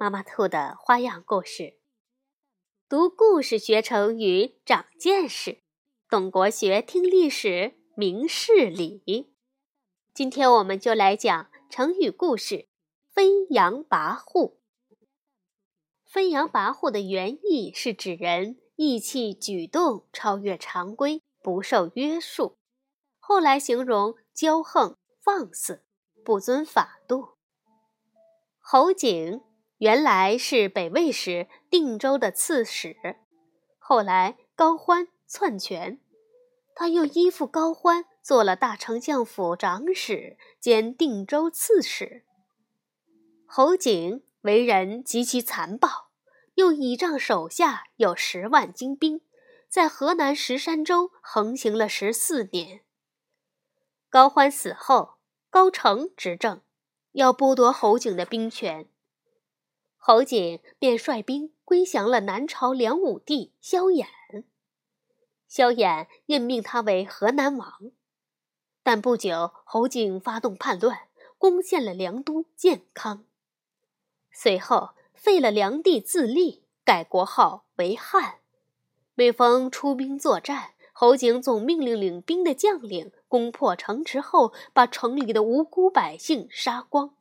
妈妈兔的花样故事。读故事学成语长见识，懂国学听历史明事理。今天我们就来讲成语故事“飞扬跋扈”。飞扬跋扈的原意是指人意气举动超越常规，不受约束。后来形容骄横放肆，不遵法度。侯景原来是北魏时定州的刺史，后来高欢篡权，他又依附高欢做了大丞相府长史兼定州刺史。侯景为人极其残暴，又倚仗手下有十万精兵，在河南石山州横行了十四年。高欢死后，高澄执政。要剥夺侯景的兵权，侯景便率兵归降了南朝梁武帝萧衍。萧衍任命他为河南王，但不久侯景发动叛乱，攻陷了梁都建康。随后废了梁帝自立，改国号为汉。每逢出兵作战，侯景总命令领兵的将领攻破城池后，把城里的无辜百姓杀光，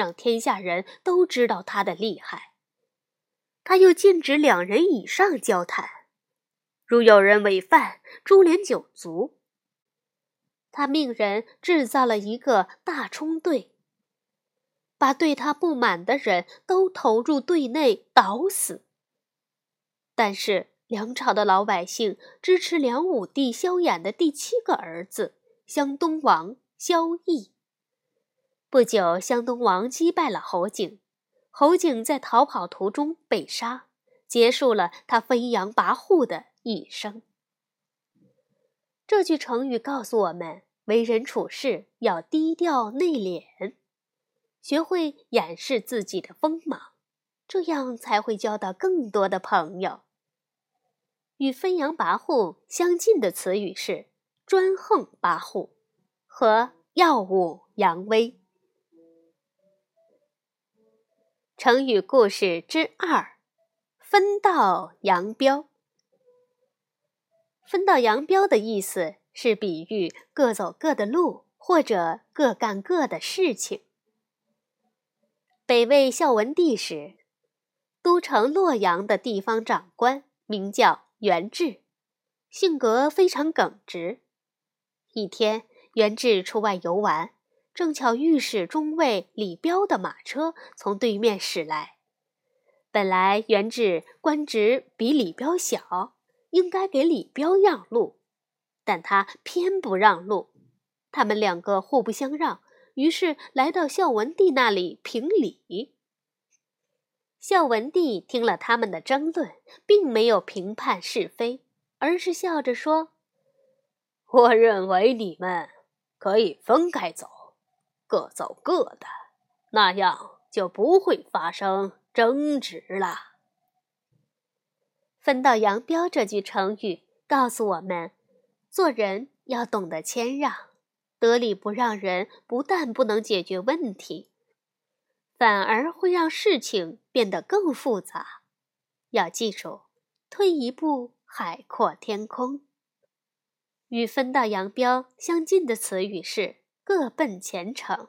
让天下人都知道他的厉害。他又禁止两人以上交谈，如有人违犯，株连九族。他命人制造了一个大冲队，把对他不满的人都投入队内捣死。但是。梁朝的老百姓支持梁武帝萧衍的第七个儿子湘东王萧绎。不久，湘东王击败了侯景，侯景在逃跑途中被杀，结束了他飞扬跋扈的一生。这句成语告诉我们，为人处事要低调内敛，学会掩饰自己的锋芒，这样才会交到更多的朋友。与飞扬跋扈相近的词语是专横跋扈和耀武扬威。成语故事之二：分道扬镳。分道扬镳的意思是比喻各走各的路，或者各干各的事情。北魏孝文帝时，都城洛阳的地方长官名叫。元志性格非常耿直。一天，元志出外游玩，正巧御史中尉李彪的马车从对面驶来。本来元志官职比李彪小，应该给李彪让路，但他偏不让路。他们两个互不相让，于是来到孝文帝那里评理。孝文帝听了他们的争论，并没有评判是非，而是笑着说：“我认为你们可以分开走，各走各的，那样就不会发生争执了。”“分道扬镳”这句成语告诉我们，做人要懂得谦让，得理不让人，不但不能解决问题。反而会让事情变得更复杂。要记住，退一步海阔天空。与分道扬镳相近的词语是各奔前程，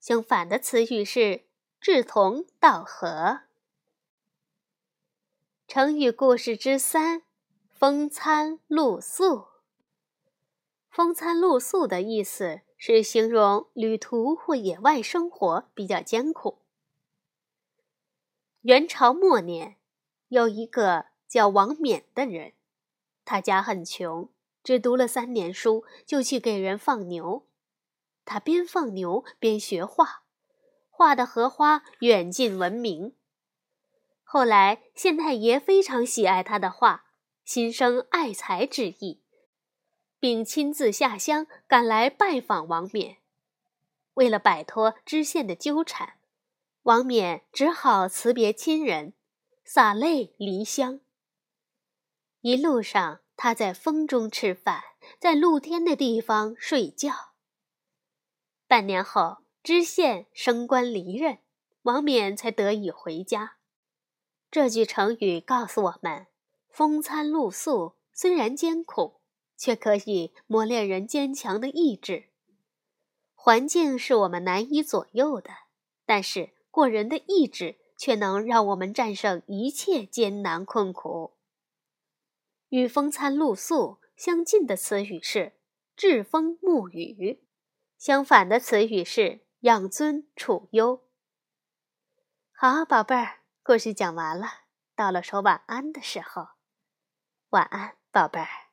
相反的词语是志同道合。成语故事之三：风餐露宿。风餐露宿的意思。是形容旅途或野外生活比较艰苦。元朝末年，有一个叫王冕的人，他家很穷，只读了三年书，就去给人放牛。他边放牛边学画，画的荷花远近闻名。后来县太爷非常喜爱他的画，心生爱才之意，并亲自下乡赶来拜访王冕。为了摆脱知县的纠缠，王冕只好辞别亲人，洒泪离乡。一路上，他在风中吃饭，在露天的地方睡觉。半年后，知县升官离任，王冕才得以回家。这句成语告诉我们：风餐露宿虽然艰苦，却可以磨练人坚强的意志。环境是我们难以左右的，但是过人的意志却能让我们战胜一切艰难困苦。与“风餐露宿”相近的词语是“栉风沐雨”，相反的词语是“养尊处优”。好，宝贝儿，故事讲完了，到了说晚安的时候，晚安，宝贝儿。